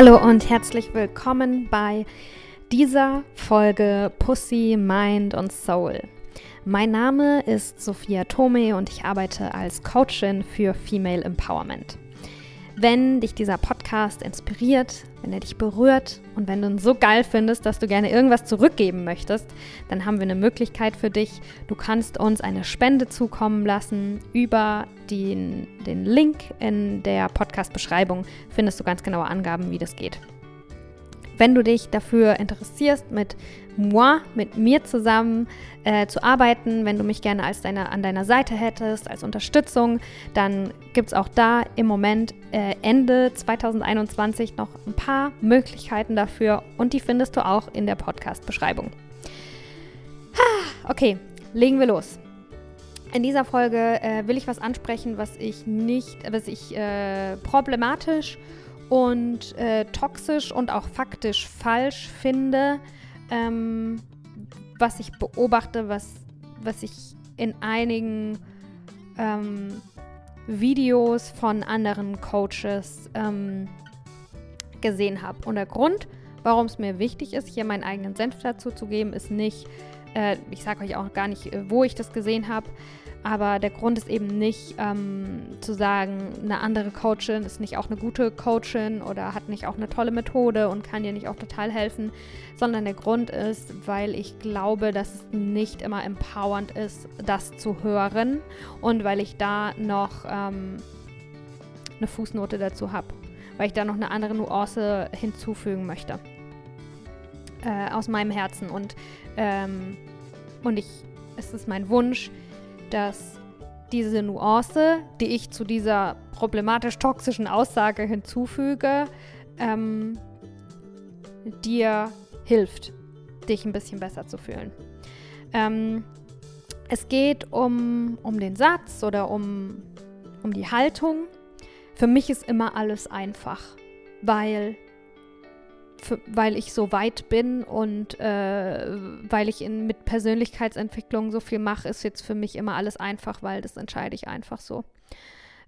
Hallo und herzlich willkommen bei dieser Folge Pussy, Mind und Soul. Mein Name ist Sophia Tome und ich arbeite als Coachin für Female Empowerment. Wenn dich dieser Podcast inspiriert, wenn er dich berührt und wenn du ihn so geil findest, dass du gerne irgendwas zurückgeben möchtest, dann haben wir eine Möglichkeit für dich. Du kannst uns eine Spende zukommen lassen. Über den, den Link in der Podcast-Beschreibung findest du ganz genaue Angaben, wie das geht. Wenn du dich dafür interessierst, mit moi, mit mir zusammen äh, zu arbeiten, wenn du mich gerne als deine, an deiner Seite hättest, als Unterstützung, dann gibt es auch da im Moment äh, Ende 2021 noch ein paar Möglichkeiten dafür und die findest du auch in der Podcast-Beschreibung. Okay, legen wir los. In dieser Folge äh, will ich was ansprechen, was ich nicht, was ich äh, problematisch und äh, toxisch und auch faktisch falsch finde, ähm, was ich beobachte, was, was ich in einigen ähm, Videos von anderen Coaches ähm, gesehen habe. Und der Grund, warum es mir wichtig ist, hier meinen eigenen Senf dazu zu geben, ist nicht, äh, ich sage euch auch gar nicht, äh, wo ich das gesehen habe, aber der Grund ist eben nicht ähm, zu sagen, eine andere Coachin ist nicht auch eine gute Coachin oder hat nicht auch eine tolle Methode und kann dir nicht auch total helfen, sondern der Grund ist, weil ich glaube, dass es nicht immer empowernd ist, das zu hören und weil ich da noch ähm, eine Fußnote dazu habe, weil ich da noch eine andere Nuance hinzufügen möchte äh, aus meinem Herzen. Und ähm, und ich es ist mein Wunsch, dass diese Nuance, die ich zu dieser problematisch toxischen Aussage hinzufüge, ähm, dir hilft, dich ein bisschen besser zu fühlen. Ähm, es geht um, um den Satz oder um, um die Haltung. Für mich ist immer alles einfach, weil für, weil ich so weit bin und äh, weil ich in, mit Persönlichkeitsentwicklung so viel mache, ist jetzt für mich immer alles einfach, weil das entscheide ich einfach so.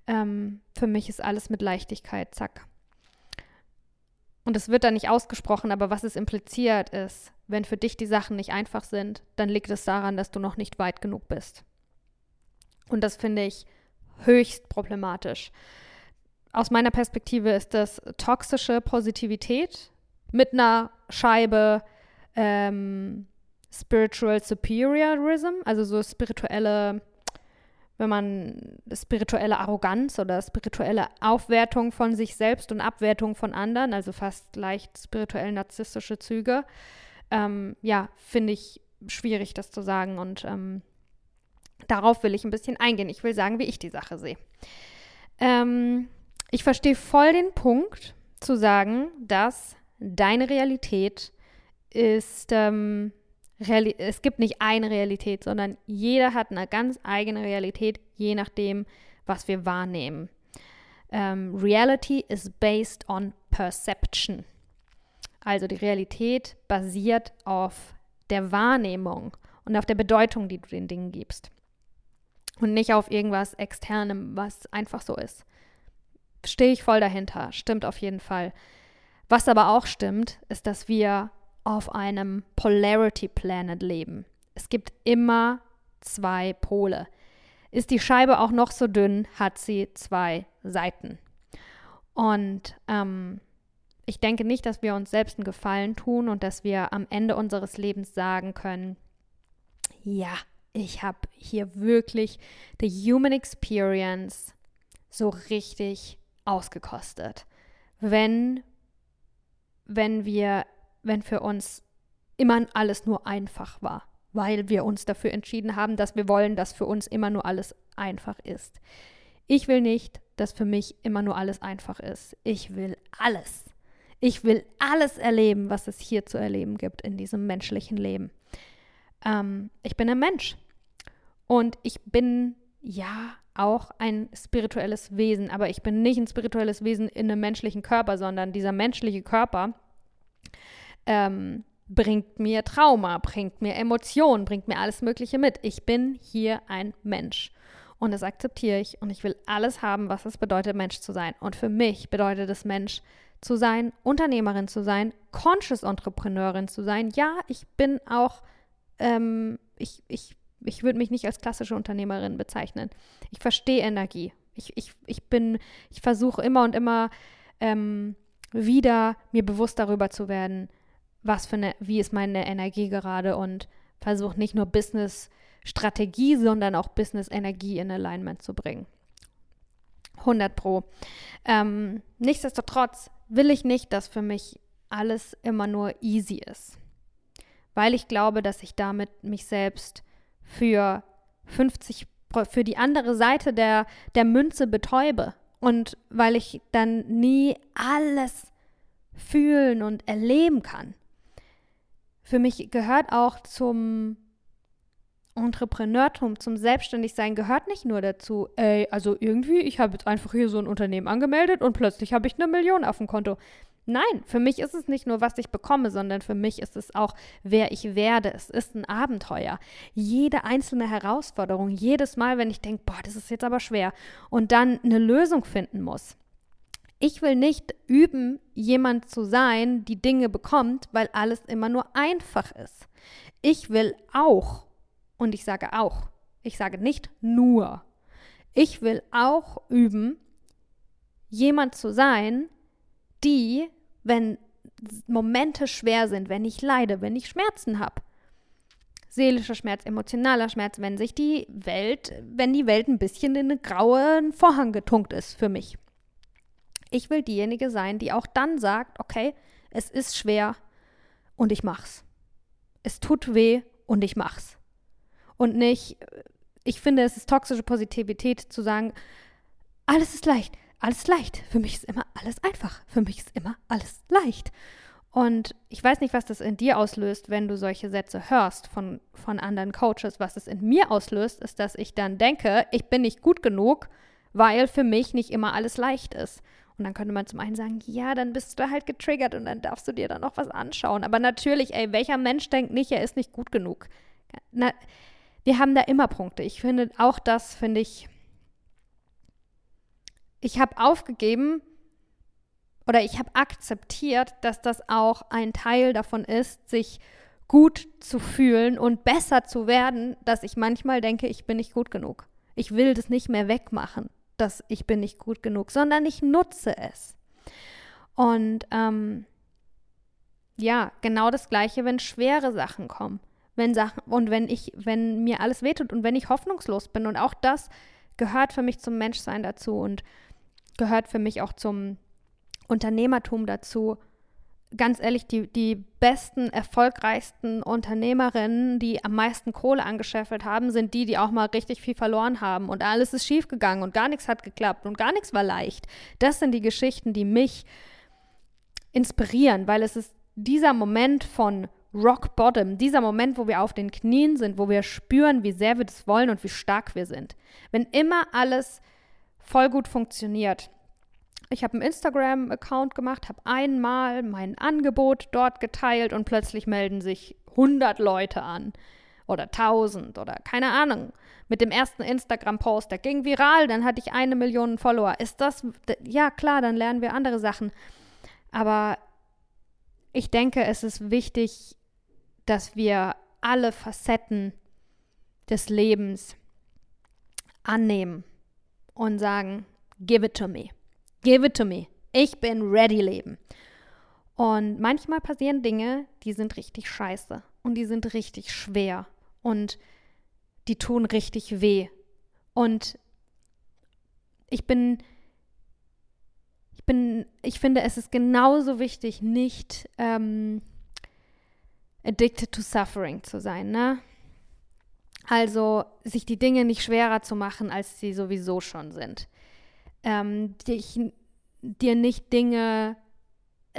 Ähm, für mich ist alles mit Leichtigkeit, zack. Und es wird dann nicht ausgesprochen, aber was es impliziert ist, wenn für dich die Sachen nicht einfach sind, dann liegt es daran, dass du noch nicht weit genug bist. Und das finde ich höchst problematisch. Aus meiner Perspektive ist das toxische Positivität, mit einer Scheibe ähm, Spiritual Superiorism, also so spirituelle, wenn man spirituelle Arroganz oder spirituelle Aufwertung von sich selbst und Abwertung von anderen, also fast leicht spirituell narzisstische Züge. Ähm, ja, finde ich schwierig, das zu sagen und ähm, darauf will ich ein bisschen eingehen. Ich will sagen, wie ich die Sache sehe. Ähm, ich verstehe voll den Punkt zu sagen, dass deine Realität ist, ähm, Reali es gibt nicht eine Realität, sondern jeder hat eine ganz eigene Realität, je nachdem, was wir wahrnehmen. Ähm, Reality is based on perception. Also die Realität basiert auf der Wahrnehmung und auf der Bedeutung, die du den Dingen gibst. Und nicht auf irgendwas Externem, was einfach so ist. Stehe ich voll dahinter, stimmt auf jeden Fall. Was aber auch stimmt, ist, dass wir auf einem Polarity Planet leben. Es gibt immer zwei Pole. Ist die Scheibe auch noch so dünn, hat sie zwei Seiten. Und ähm, ich denke nicht, dass wir uns selbst einen Gefallen tun und dass wir am Ende unseres Lebens sagen können, ja, ich habe hier wirklich the human experience so richtig ausgekostet. Wenn wenn wir, wenn für uns immer alles nur einfach war, weil wir uns dafür entschieden haben, dass wir wollen, dass für uns immer nur alles einfach ist. Ich will nicht, dass für mich immer nur alles einfach ist. Ich will alles. Ich will alles erleben, was es hier zu erleben gibt in diesem menschlichen Leben. Ähm, ich bin ein Mensch und ich bin ja auch ein spirituelles Wesen, aber ich bin nicht ein spirituelles Wesen in einem menschlichen Körper, sondern dieser menschliche Körper ähm, bringt mir Trauma, bringt mir Emotionen, bringt mir alles Mögliche mit. Ich bin hier ein Mensch. Und das akzeptiere ich und ich will alles haben, was es bedeutet, Mensch zu sein. Und für mich bedeutet es, Mensch zu sein, Unternehmerin zu sein, Conscious Entrepreneurin zu sein. Ja, ich bin auch, ähm, ich, ich, ich würde mich nicht als klassische Unternehmerin bezeichnen. Ich verstehe Energie. Ich, ich, ich bin, ich versuche immer und immer ähm, wieder mir bewusst darüber zu werden, was für eine, wie ist meine Energie gerade und versuche nicht nur Business-Strategie, sondern auch Business-Energie in Alignment zu bringen. 100 Pro. Ähm, nichtsdestotrotz will ich nicht, dass für mich alles immer nur easy ist, weil ich glaube, dass ich damit mich selbst für 50 für die andere Seite der, der Münze betäube und weil ich dann nie alles fühlen und erleben kann. Für mich gehört auch zum Entrepreneurtum, zum Selbstständigsein gehört nicht nur dazu, ey, also irgendwie, ich habe jetzt einfach hier so ein Unternehmen angemeldet und plötzlich habe ich eine Million auf dem Konto. Nein, für mich ist es nicht nur, was ich bekomme, sondern für mich ist es auch, wer ich werde. Es ist ein Abenteuer. Jede einzelne Herausforderung, jedes Mal, wenn ich denke, boah, das ist jetzt aber schwer und dann eine Lösung finden muss. Ich will nicht üben, jemand zu sein, die Dinge bekommt, weil alles immer nur einfach ist. Ich will auch, und ich sage auch, ich sage nicht nur, ich will auch üben, jemand zu sein, die, wenn Momente schwer sind, wenn ich leide, wenn ich Schmerzen habe, seelischer Schmerz, emotionaler Schmerz, wenn sich die Welt, wenn die Welt ein bisschen in einen grauen Vorhang getunkt ist für mich. Ich will diejenige sein, die auch dann sagt, okay, es ist schwer und ich mach's. Es tut weh und ich mach's. Und nicht, ich finde, es ist toxische Positivität zu sagen, alles ist leicht, alles leicht. Für mich ist immer alles einfach. Für mich ist immer alles leicht. Und ich weiß nicht, was das in dir auslöst, wenn du solche Sätze hörst von, von anderen Coaches. Was es in mir auslöst, ist, dass ich dann denke, ich bin nicht gut genug, weil für mich nicht immer alles leicht ist. Und dann könnte man zum einen sagen, ja, dann bist du halt getriggert und dann darfst du dir dann noch was anschauen. Aber natürlich, ey, welcher Mensch denkt nicht, er ist nicht gut genug? Na, wir haben da immer Punkte. Ich finde, auch das finde ich. Ich habe aufgegeben oder ich habe akzeptiert, dass das auch ein Teil davon ist, sich gut zu fühlen und besser zu werden, dass ich manchmal denke, ich bin nicht gut genug. Ich will das nicht mehr wegmachen dass ich bin nicht gut genug, sondern ich nutze es. Und ähm, ja, genau das Gleiche, wenn schwere Sachen kommen. Wenn Sachen, und wenn ich, wenn mir alles wehtut und wenn ich hoffnungslos bin. Und auch das gehört für mich zum Menschsein dazu und gehört für mich auch zum Unternehmertum dazu, ganz ehrlich, die, die besten, erfolgreichsten Unternehmerinnen, die am meisten Kohle angescheffelt haben, sind die, die auch mal richtig viel verloren haben und alles ist schiefgegangen und gar nichts hat geklappt und gar nichts war leicht. Das sind die Geschichten, die mich inspirieren, weil es ist dieser Moment von Rock Bottom, dieser Moment, wo wir auf den Knien sind, wo wir spüren, wie sehr wir das wollen und wie stark wir sind. Wenn immer alles voll gut funktioniert, ich habe einen Instagram-Account gemacht, habe einmal mein Angebot dort geteilt und plötzlich melden sich 100 Leute an oder 1000 oder keine Ahnung. Mit dem ersten Instagram-Post, der ging viral, dann hatte ich eine Million Follower. Ist das, ja klar, dann lernen wir andere Sachen. Aber ich denke, es ist wichtig, dass wir alle Facetten des Lebens annehmen und sagen, give it to me. Give it to me. Ich bin ready, Leben. Und manchmal passieren Dinge, die sind richtig scheiße und die sind richtig schwer und die tun richtig weh. Und ich bin, ich bin, ich finde, es ist genauso wichtig, nicht ähm, addicted to suffering zu sein, ne? Also sich die Dinge nicht schwerer zu machen, als sie sowieso schon sind ähm, dich, dir nicht Dinge,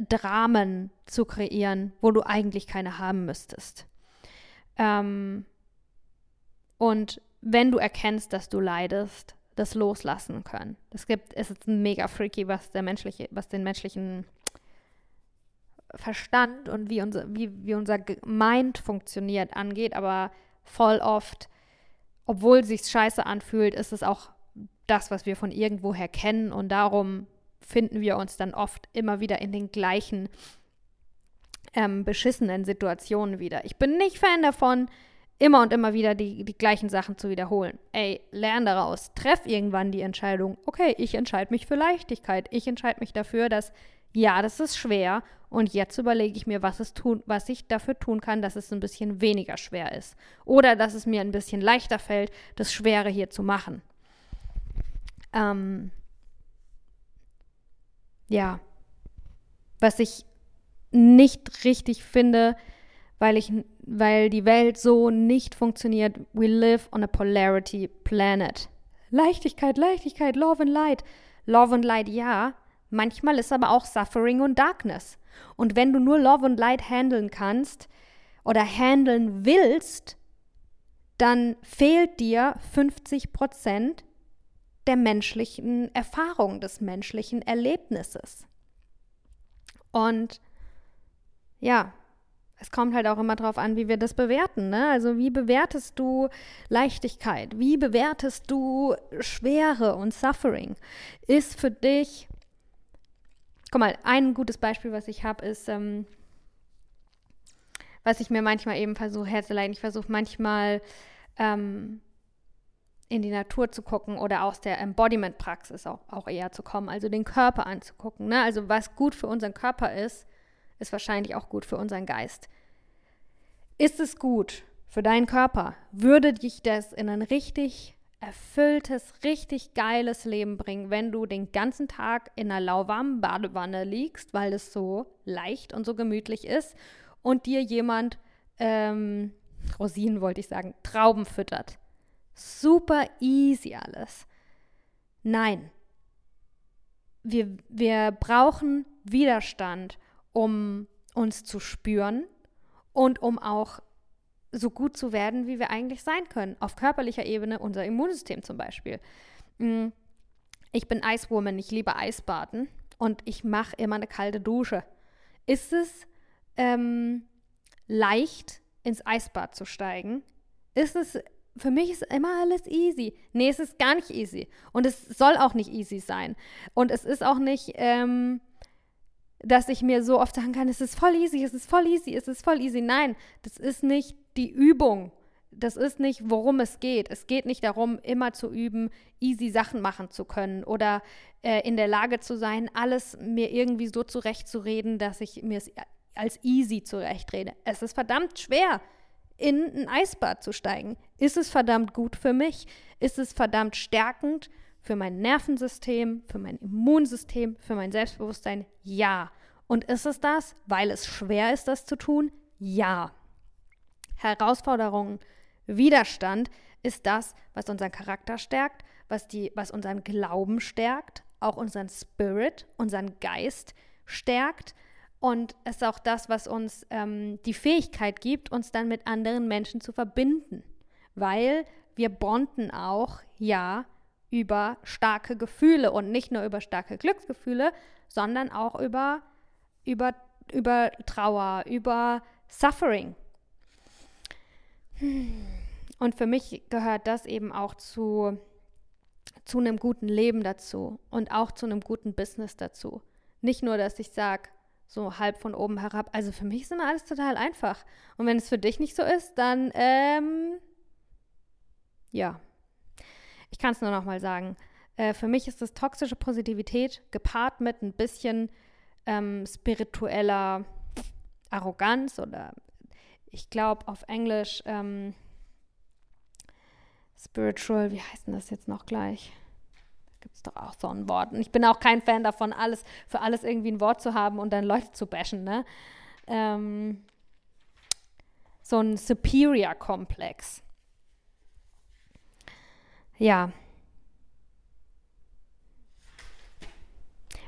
Dramen zu kreieren, wo du eigentlich keine haben müsstest. Ähm, und wenn du erkennst, dass du leidest, das loslassen können. Es gibt, es ist mega freaky, was der menschliche, was den menschlichen Verstand und wie unser, wie, wie unser Mind funktioniert angeht, aber voll oft, obwohl es sich scheiße anfühlt, ist es auch das, was wir von irgendwoher kennen und darum finden wir uns dann oft immer wieder in den gleichen ähm, beschissenen Situationen wieder. Ich bin nicht Fan davon, immer und immer wieder die, die gleichen Sachen zu wiederholen. Ey, lern daraus. Treff irgendwann die Entscheidung, okay, ich entscheide mich für Leichtigkeit. Ich entscheide mich dafür, dass ja, das ist schwer und jetzt überlege ich mir, was, es tun, was ich dafür tun kann, dass es ein bisschen weniger schwer ist. Oder dass es mir ein bisschen leichter fällt, das Schwere hier zu machen. Ähm, ja, was ich nicht richtig finde, weil ich, weil die Welt so nicht funktioniert. We live on a polarity planet. Leichtigkeit, Leichtigkeit, Love and Light. Love and Light, ja. Manchmal ist aber auch Suffering und Darkness. Und wenn du nur Love and Light handeln kannst oder handeln willst, dann fehlt dir 50 Prozent der menschlichen Erfahrung, des menschlichen Erlebnisses. Und ja, es kommt halt auch immer darauf an, wie wir das bewerten. Ne? Also wie bewertest du Leichtigkeit? Wie bewertest du Schwere und Suffering? Ist für dich, guck mal, ein gutes Beispiel, was ich habe, ist, ähm, was ich mir manchmal eben versuche herzuleiten. Ich versuche manchmal ähm, in die Natur zu gucken oder aus der Embodiment-Praxis auch, auch eher zu kommen, also den Körper anzugucken. Ne? Also was gut für unseren Körper ist, ist wahrscheinlich auch gut für unseren Geist. Ist es gut für deinen Körper? Würde dich das in ein richtig erfülltes, richtig geiles Leben bringen, wenn du den ganzen Tag in einer lauwarmen Badewanne liegst, weil es so leicht und so gemütlich ist und dir jemand, ähm, Rosinen wollte ich sagen, Trauben füttert. Super easy alles. Nein. Wir, wir brauchen Widerstand, um uns zu spüren und um auch so gut zu werden, wie wir eigentlich sein können. Auf körperlicher Ebene unser Immunsystem zum Beispiel. Mm, ich bin Eiswoman, ich liebe Eisbaden und ich mache immer eine kalte Dusche. Ist es ähm, leicht, ins Eisbad zu steigen? Ist es für mich ist immer alles easy. Nee, es ist gar nicht easy. Und es soll auch nicht easy sein. Und es ist auch nicht, ähm, dass ich mir so oft sagen kann, es ist voll easy, es ist voll easy, es ist voll easy. Nein, das ist nicht die Übung. Das ist nicht, worum es geht. Es geht nicht darum, immer zu üben, easy Sachen machen zu können oder äh, in der Lage zu sein, alles mir irgendwie so zurechtzureden, dass ich mir es als easy zurechtrede. Es ist verdammt schwer in ein Eisbad zu steigen. Ist es verdammt gut für mich? Ist es verdammt stärkend für mein Nervensystem, für mein Immunsystem, für mein Selbstbewusstsein? Ja. Und ist es das, weil es schwer ist, das zu tun? Ja. Herausforderungen, Widerstand ist das, was unseren Charakter stärkt, was, die, was unseren Glauben stärkt, auch unseren Spirit, unseren Geist stärkt und es ist auch das, was uns ähm, die Fähigkeit gibt, uns dann mit anderen Menschen zu verbinden. Weil wir bonden auch, ja, über starke Gefühle und nicht nur über starke Glücksgefühle, sondern auch über, über, über Trauer, über Suffering. Und für mich gehört das eben auch zu, zu einem guten Leben dazu und auch zu einem guten Business dazu. Nicht nur, dass ich sage, so halb von oben herab. Also für mich ist immer alles total einfach. Und wenn es für dich nicht so ist, dann, ähm, ja. Ich kann es nur noch mal sagen. Äh, für mich ist das toxische Positivität gepaart mit ein bisschen ähm, spiritueller Arroganz oder ich glaube auf Englisch ähm, spiritual, wie heißt denn das jetzt noch gleich? gibt es doch auch so ein Wort. Und ich bin auch kein Fan davon, alles für alles irgendwie ein Wort zu haben und dann Leute zu bashen. Ne? Ähm, so ein Superior-Komplex. Ja.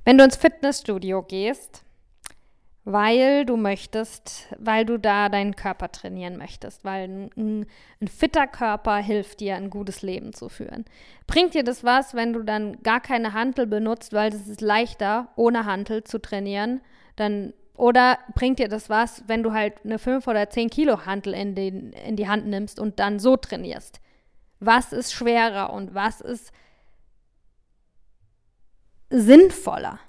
Wenn du ins Fitnessstudio gehst, weil du möchtest, weil du da deinen Körper trainieren möchtest, weil ein, ein, fitter Körper hilft dir, ein gutes Leben zu führen. Bringt dir das was, wenn du dann gar keine Hantel benutzt, weil es ist leichter, ohne Hantel zu trainieren, dann oder bringt dir das was, wenn du halt eine 5 oder 10 Kilo Hantel in, den, in die Hand nimmst und dann so trainierst? Was ist schwerer und was ist sinnvoller.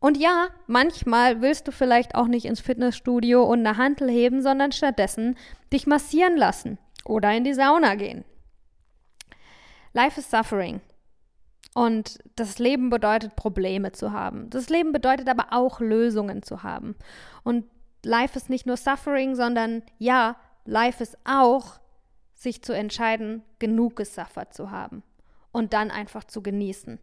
Und ja, manchmal willst du vielleicht auch nicht ins Fitnessstudio und eine Hantel heben, sondern stattdessen dich massieren lassen oder in die Sauna gehen. Life is suffering. Und das Leben bedeutet Probleme zu haben. Das Leben bedeutet aber auch Lösungen zu haben. Und Life ist nicht nur Suffering, sondern ja, Life ist auch, sich zu entscheiden, genug gesuffert zu haben und dann einfach zu genießen.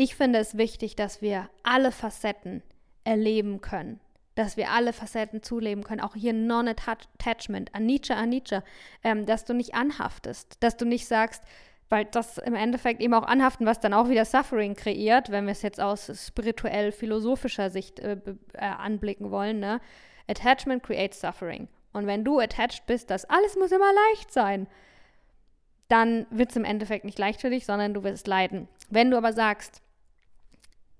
Ich finde es wichtig, dass wir alle Facetten erleben können, dass wir alle Facetten zuleben können, auch hier Non-Attachment, Anicca, Anicca, ähm, dass du nicht anhaftest, dass du nicht sagst, weil das im Endeffekt eben auch anhaften, was dann auch wieder Suffering kreiert, wenn wir es jetzt aus spirituell-philosophischer Sicht äh, äh, anblicken wollen. Ne? Attachment creates Suffering. Und wenn du attached bist, dass alles muss immer leicht sein, dann wird es im Endeffekt nicht leicht für dich, sondern du wirst leiden. Wenn du aber sagst,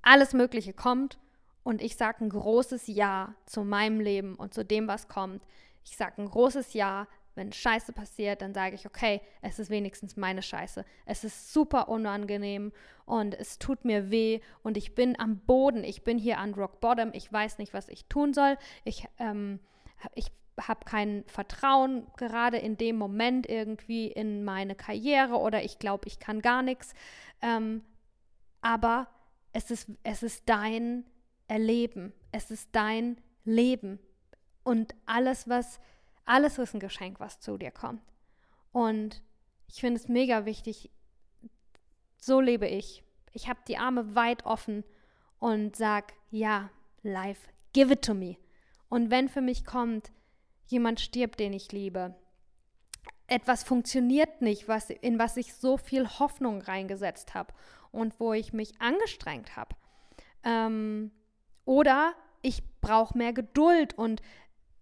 alles Mögliche kommt und ich sage ein großes Ja zu meinem Leben und zu dem, was kommt. Ich sage ein großes Ja. Wenn Scheiße passiert, dann sage ich, okay, es ist wenigstens meine Scheiße. Es ist super unangenehm und es tut mir weh und ich bin am Boden. Ich bin hier an Rock Bottom. Ich weiß nicht, was ich tun soll. Ich, ähm, ich habe kein Vertrauen gerade in dem Moment irgendwie in meine Karriere oder ich glaube, ich kann gar nichts. Ähm, aber es ist, es ist dein Erleben, es ist dein Leben. Und alles, was, alles ist ein Geschenk, was zu dir kommt. Und ich finde es mega wichtig, so lebe ich. Ich habe die Arme weit offen und sag, ja, life, give it to me. Und wenn für mich kommt, jemand stirbt, den ich liebe, etwas funktioniert nicht, was, in was ich so viel Hoffnung reingesetzt habe und wo ich mich angestrengt habe. Ähm, oder ich brauche mehr Geduld und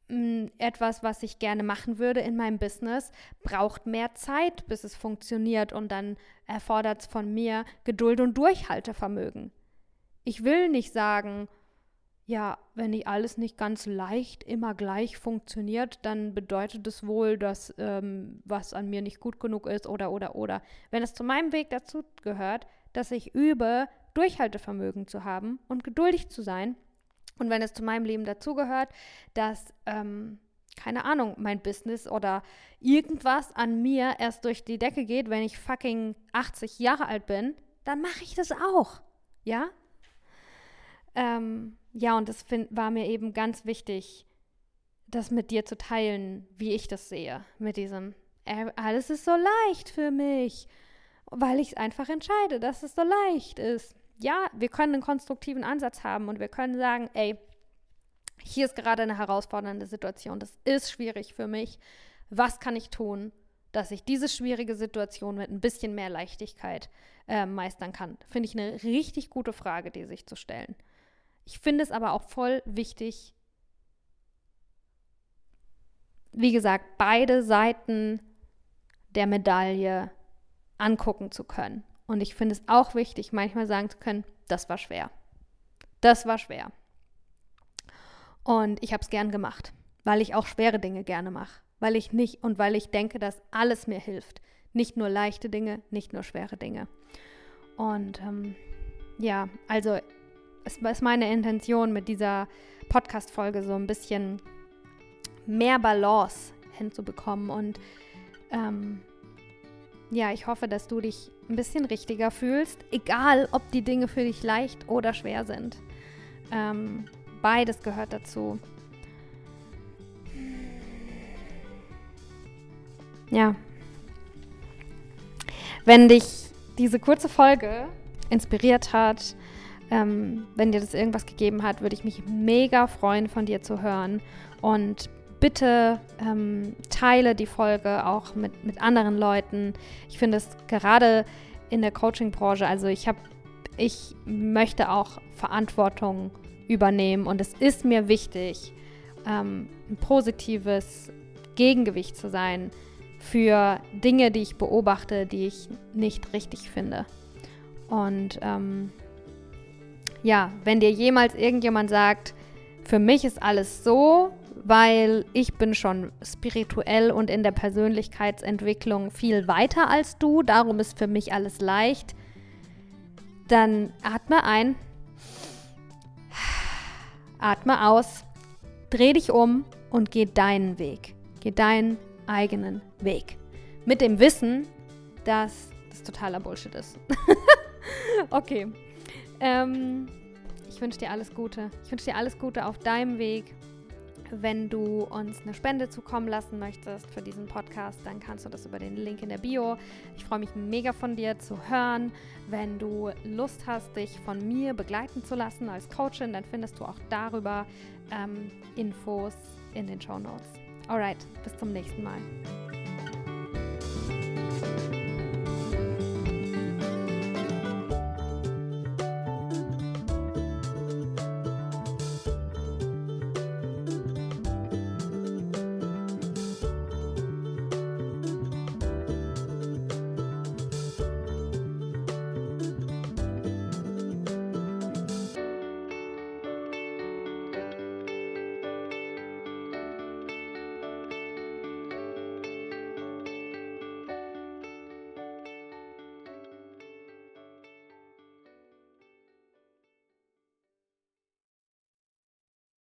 mh, mm, etwas, was ich gerne machen würde in meinem Business, braucht mehr Zeit, bis es funktioniert und dann erfordert es von mir Geduld und Durchhaltevermögen. Ich will nicht sagen, ja, wenn nicht alles nicht ganz leicht immer gleich funktioniert, dann bedeutet es wohl, dass ähm, was an mir nicht gut genug ist oder oder oder. Wenn es zu meinem Weg dazu gehört, dass ich übe, Durchhaltevermögen zu haben und geduldig zu sein. Und wenn es zu meinem Leben dazugehört, dass, ähm, keine Ahnung, mein Business oder irgendwas an mir erst durch die Decke geht, wenn ich fucking 80 Jahre alt bin, dann mache ich das auch. Ja? Ähm, ja, und das find, war mir eben ganz wichtig, das mit dir zu teilen, wie ich das sehe. Mit diesem, alles ist so leicht für mich weil ich es einfach entscheide, dass es so leicht ist. Ja, wir können einen konstruktiven Ansatz haben und wir können sagen, ey, hier ist gerade eine herausfordernde Situation, das ist schwierig für mich. Was kann ich tun, dass ich diese schwierige Situation mit ein bisschen mehr Leichtigkeit äh, meistern kann? Finde ich eine richtig gute Frage, die sich zu stellen. Ich finde es aber auch voll wichtig, wie gesagt, beide Seiten der Medaille angucken zu können. Und ich finde es auch wichtig, manchmal sagen zu können, das war schwer. Das war schwer. Und ich habe es gern gemacht, weil ich auch schwere Dinge gerne mache. Weil ich nicht und weil ich denke, dass alles mir hilft. Nicht nur leichte Dinge, nicht nur schwere Dinge. Und ähm, ja, also es ist meine Intention mit dieser Podcast-Folge so ein bisschen mehr Balance hinzubekommen und ähm, ja, ich hoffe, dass du dich ein bisschen richtiger fühlst, egal ob die Dinge für dich leicht oder schwer sind. Ähm, beides gehört dazu. Ja. Wenn dich diese kurze Folge inspiriert hat, ähm, wenn dir das irgendwas gegeben hat, würde ich mich mega freuen, von dir zu hören. Und bitte ähm, teile die Folge auch mit, mit anderen Leuten. Ich finde es gerade in der Coaching-Branche, also ich habe, ich möchte auch Verantwortung übernehmen und es ist mir wichtig, ähm, ein positives Gegengewicht zu sein für Dinge, die ich beobachte, die ich nicht richtig finde. Und ähm, ja, wenn dir jemals irgendjemand sagt, für mich ist alles so, weil ich bin schon spirituell und in der Persönlichkeitsentwicklung viel weiter als du. Darum ist für mich alles leicht. dann atme ein, atme aus, dreh dich um und geh deinen Weg. Geh deinen eigenen Weg. Mit dem Wissen, dass das totaler Bullshit ist. okay. Ähm, ich wünsche dir alles Gute. Ich wünsche dir alles Gute auf deinem Weg. Wenn du uns eine Spende zukommen lassen möchtest für diesen Podcast, dann kannst du das über den Link in der Bio. Ich freue mich mega von dir zu hören. Wenn du Lust hast, dich von mir begleiten zu lassen als Coachin, dann findest du auch darüber ähm, Infos in den Show Notes. Alright, bis zum nächsten Mal.